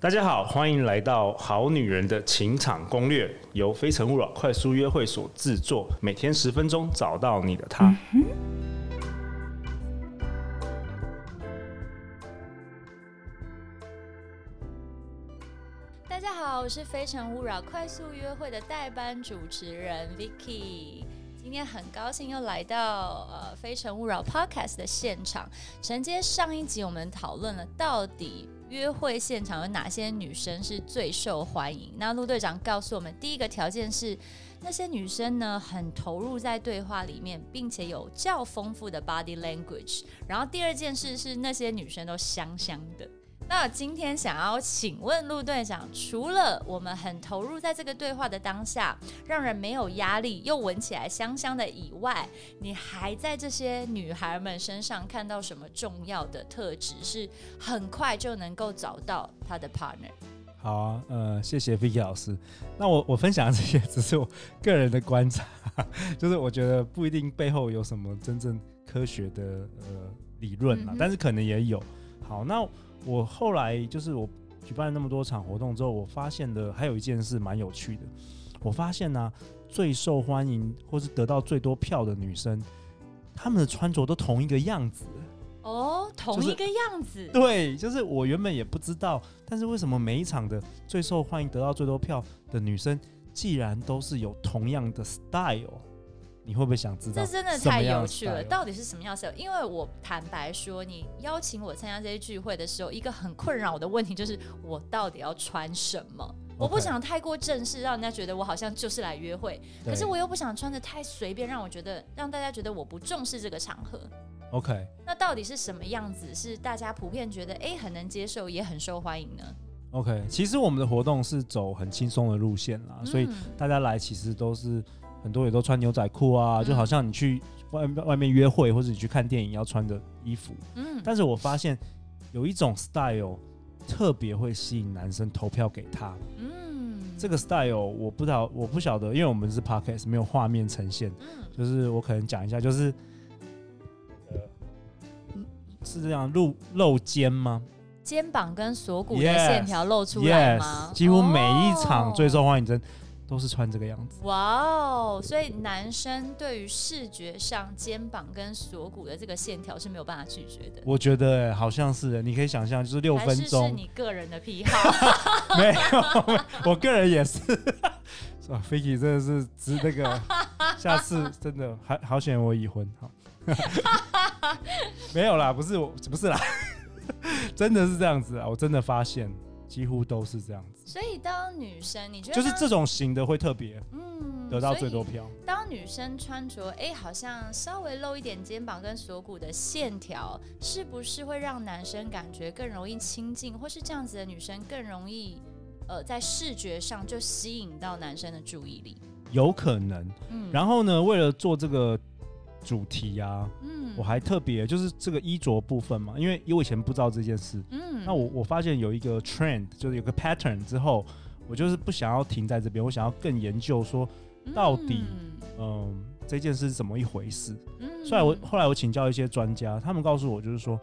大家好，欢迎来到《好女人的情场攻略》，由非诚勿扰快速约会所制作，每天十分钟，找到你的他。大家好，我是非诚勿扰快速约会的代班主持人 Vicky，今天很高兴又来到呃非诚勿扰 Podcast 的现场，承接上一集我们讨论了到底。约会现场有哪些女生是最受欢迎？那陆队长告诉我们，第一个条件是那些女生呢很投入在对话里面，并且有较丰富的 body language。然后第二件事是那些女生都香香的。那今天想要请问陆队长，除了我们很投入在这个对话的当下，让人没有压力，又闻起来香香的以外，你还在这些女孩们身上看到什么重要的特质，是很快就能够找到她的 partner？好啊，呃，谢谢 Vicky 老师。那我我分享的这些只是我个人的观察，就是我觉得不一定背后有什么真正科学的呃理论嘛，嗯、但是可能也有。好，那。我后来就是我举办了那么多场活动之后，我发现的还有一件事蛮有趣的。我发现呢、啊，最受欢迎或是得到最多票的女生，她们的穿着都同一个样子。哦，同一个样子。就是、对，就是我原本也不知道，但是为什么每一场的最受欢迎、得到最多票的女生，既然都是有同样的 style？你会不会想知道？这真的太有趣了，到底是什么样的？因为我坦白说，你邀请我参加这些聚会的时候，一个很困扰我的问题就是，我到底要穿什么.我不想太过正式，让人家觉得我好像就是来约会，可是我又不想穿的太随便，让我觉得让大家觉得我不重视这个场合。OK，那到底是什么样子？是大家普遍觉得哎很能接受，也很受欢迎呢？OK，其实我们的活动是走很轻松的路线啦，嗯、所以大家来其实都是。很多也都穿牛仔裤啊，就好像你去外外面约会或者你去看电影要穿的衣服。嗯，但是我发现有一种 style 特别会吸引男生投票给他。嗯，这个 style 我不知道，我不晓得，因为我们是 podcast 没有画面呈现。嗯，就是我可能讲一下，就是呃，是这样露露肩吗？肩膀跟锁骨的线条露出来吗？Yes, yes, 几乎每一场最受欢迎真。都是穿这个样子。哇哦！所以男生对于视觉上肩膀跟锁骨的这个线条是没有办法拒绝的。我觉得好像是，你可以想象，就是六分钟。是，是你个人的癖好？没有，我个人也是。是吧？Vicky 真的是值那个，下次真的还好险我已婚。好，没有啦，不是我，不是啦，真的是这样子啊！我真的发现。几乎都是这样子，所以当女生，你觉得就是这种型的会特别，嗯，得到最多票。当女生穿着，哎、欸，好像稍微露一点肩膀跟锁骨的线条，是不是会让男生感觉更容易亲近，或是这样子的女生更容易，呃，在视觉上就吸引到男生的注意力？有可能，嗯。然后呢，为了做这个。主题啊，嗯，我还特别就是这个衣着部分嘛，因为因为我以前不知道这件事，嗯，那我我发现有一个 trend，就是有个 pattern 之后，我就是不想要停在这边，我想要更研究说到底，嗯，呃、这件事是怎么一回事，嗯，所以我后来我请教一些专家，他们告诉我就是说，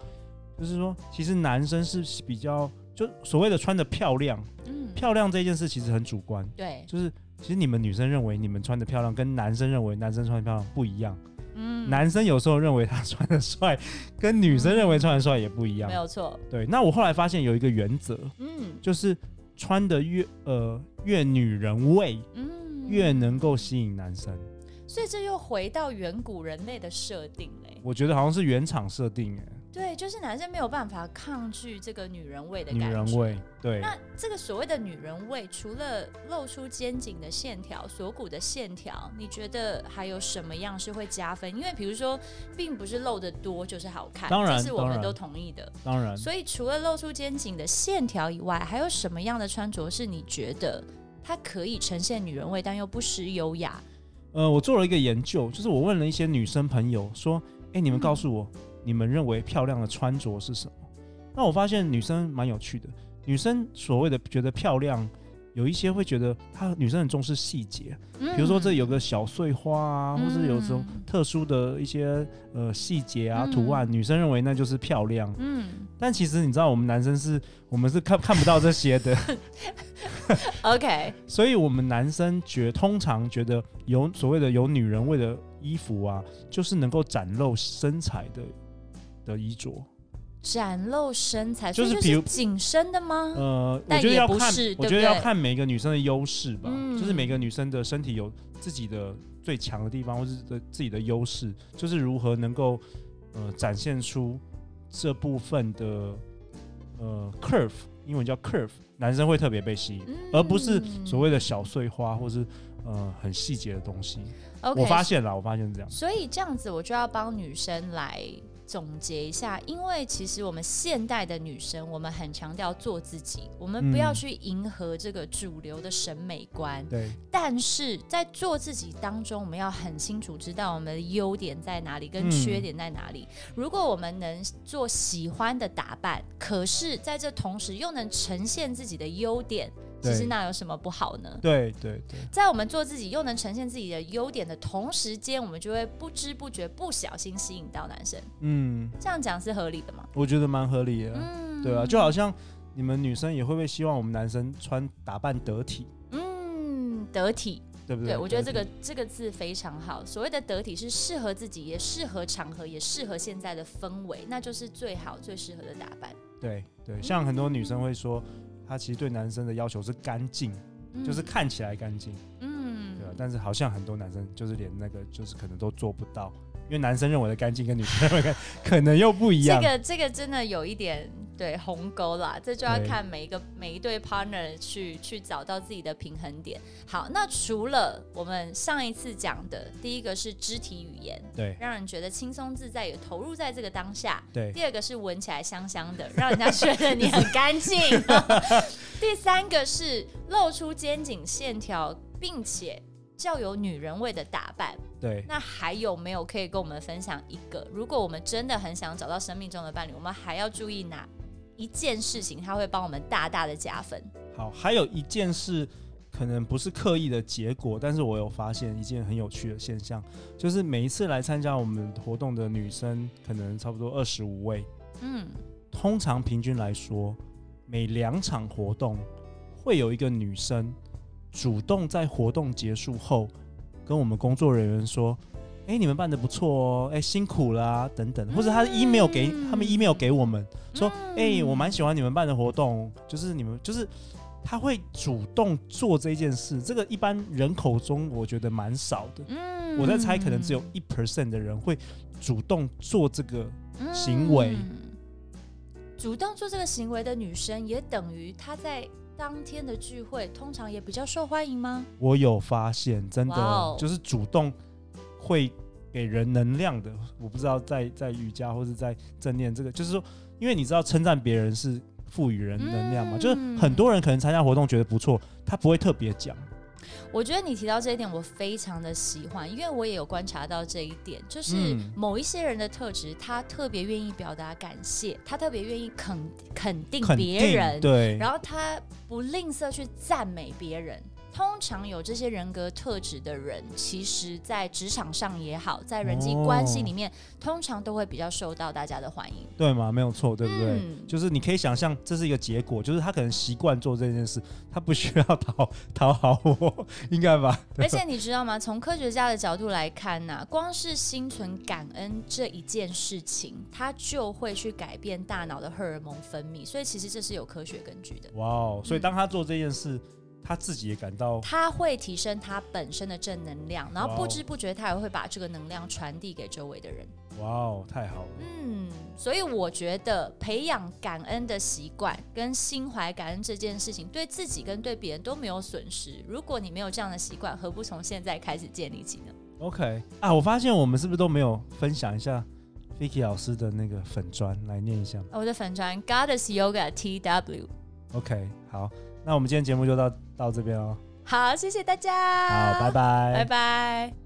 就是说其实男生是比较就所谓的穿的漂亮，嗯，漂亮这件事其实很主观，对，就是其实你们女生认为你们穿的漂亮，跟男生认为男生穿的漂亮不一样。嗯，男生有时候认为他穿的帅，跟女生认为穿的帅也不一样。没有错。对，那我后来发现有一个原则，嗯，就是穿的越呃越女人味，嗯，越能够吸引男生。所以这又回到远古人类的设定嘞。我觉得好像是原厂设定哎。对，就是男生没有办法抗拒这个女人味的感觉。女人味，对。那这个所谓的女人味，除了露出肩颈的线条、锁骨的线条，你觉得还有什么样是会加分？因为比如说，并不是露的多就是好看，当然，这是我们都同意的。当然。所以除了露出肩颈的线条以外，还有什么样的穿着是你觉得它可以呈现女人味，但又不失优雅？呃，我做了一个研究，就是我问了一些女生朋友说：“哎，你们告诉我。嗯”你们认为漂亮的穿着是什么？那我发现女生蛮有趣的。女生所谓的觉得漂亮，有一些会觉得她女生很重视细节，比如说这有个小碎花啊，或是有这种特殊的一些呃细节啊图案，女生认为那就是漂亮。嗯，但其实你知道，我们男生是，我们是看看不到这些的。OK，所以我们男生觉通常觉得有所谓的有女人味的衣服啊，就是能够展露身材的的衣着。展露身材，就是比如紧身的吗？呃，我觉得要看，对对我觉得要看每个女生的优势吧。嗯、就是每个女生的身体有自己的最强的地方，或是的自己的优势，就是如何能够呃展现出这部分的呃 curve，英文叫 curve，男生会特别被吸引，嗯、而不是所谓的小碎花或是呃很细节的东西。Okay, 我发现了，我发现是这样。所以这样子，我就要帮女生来。总结一下，因为其实我们现代的女生，我们很强调做自己，我们不要去迎合这个主流的审美观。嗯、对。但是在做自己当中，我们要很清楚知道我们的优点在哪里，跟缺点在哪里。嗯、如果我们能做喜欢的打扮，可是在这同时又能呈现自己的优点。其实那有什么不好呢？对对对，在我们做自己又能呈现自己的优点的同时间，我们就会不知不觉、不小心吸引到男生。嗯，这样讲是合理的吗？我觉得蛮合理的。嗯，对啊，就好像你们女生也会不会希望我们男生穿打扮得体？嗯，得体，对不对？对，我觉得这个这个字非常好。所谓的得体是适合自己，也适合场合，也适合现在的氛围，那就是最好、最适合的打扮。对对，像很多女生会说。他其实对男生的要求是干净，嗯、就是看起来干净，嗯，对吧？但是好像很多男生就是连那个就是可能都做不到，因为男生认为的干净跟女生认为的 可能又不一样。这个这个真的有一点。对鸿沟啦，这就要看每一个每一对 partner 去去找到自己的平衡点。好，那除了我们上一次讲的，第一个是肢体语言，对，让人觉得轻松自在，也投入在这个当下。对，第二个是闻起来香香的，让人家觉得你很干净。第三个是露出肩颈线条，并且较有女人味的打扮。对，那还有没有可以跟我们分享一个？如果我们真的很想找到生命中的伴侣，我们还要注意哪？一件事情，他会帮我们大大的加分。好，还有一件事，可能不是刻意的结果，但是我有发现一件很有趣的现象，就是每一次来参加我们活动的女生，可能差不多二十五位。嗯，通常平均来说，每两场活动会有一个女生主动在活动结束后跟我们工作人员说。哎、欸，你们办的不错哦！哎、欸，辛苦啦、啊，等等，或者他的 email 给、嗯、他们 email 给我们说，哎、欸，我蛮喜欢你们办的活动，就是你们就是他会主动做这件事，这个一般人口中我觉得蛮少的。嗯，我在猜可能只有一 percent 的人会主动做这个行为。嗯、主动做这个行为的女生，也等于她在当天的聚会通常也比较受欢迎吗？我有发现，真的、wow、就是主动。会给人能量的，我不知道在在瑜伽或者在正念这个，就是说，因为你知道称赞别人是赋予人能量嘛，嗯、就是很多人可能参加活动觉得不错，他不会特别讲。我觉得你提到这一点，我非常的喜欢，因为我也有观察到这一点，就是某一些人的特质，他特别愿意表达感谢，他特别愿意肯肯定别人，对，然后他不吝啬去赞美别人。通常有这些人格特质的人，其实，在职场上也好，在人际关系里面，哦、通常都会比较受到大家的欢迎，对吗？没有错，对不对？嗯、就是你可以想象，这是一个结果，就是他可能习惯做这件事，他不需要讨讨好我，应该吧？而且你知道吗？从科学家的角度来看呢、啊，光是心存感恩这一件事情，它就会去改变大脑的荷尔蒙分泌，所以其实这是有科学根据的。哇哦！所以当他做这件事。嗯他自己也感到，他会提升他本身的正能量，然后不知不觉他也会把这个能量传递给周围的人。哇哦，太好了！嗯，所以我觉得培养感恩的习惯跟心怀感恩这件事情，对自己跟对别人都没有损失。如果你没有这样的习惯，何不从现在开始建立起呢？OK 啊，我发现我们是不是都没有分享一下 Vicky 老师的那个粉砖来念一下？我的粉砖 Goddess Yoga TW。OK，好。那我们今天节目就到到这边哦。好，谢谢大家。好，拜拜。拜拜。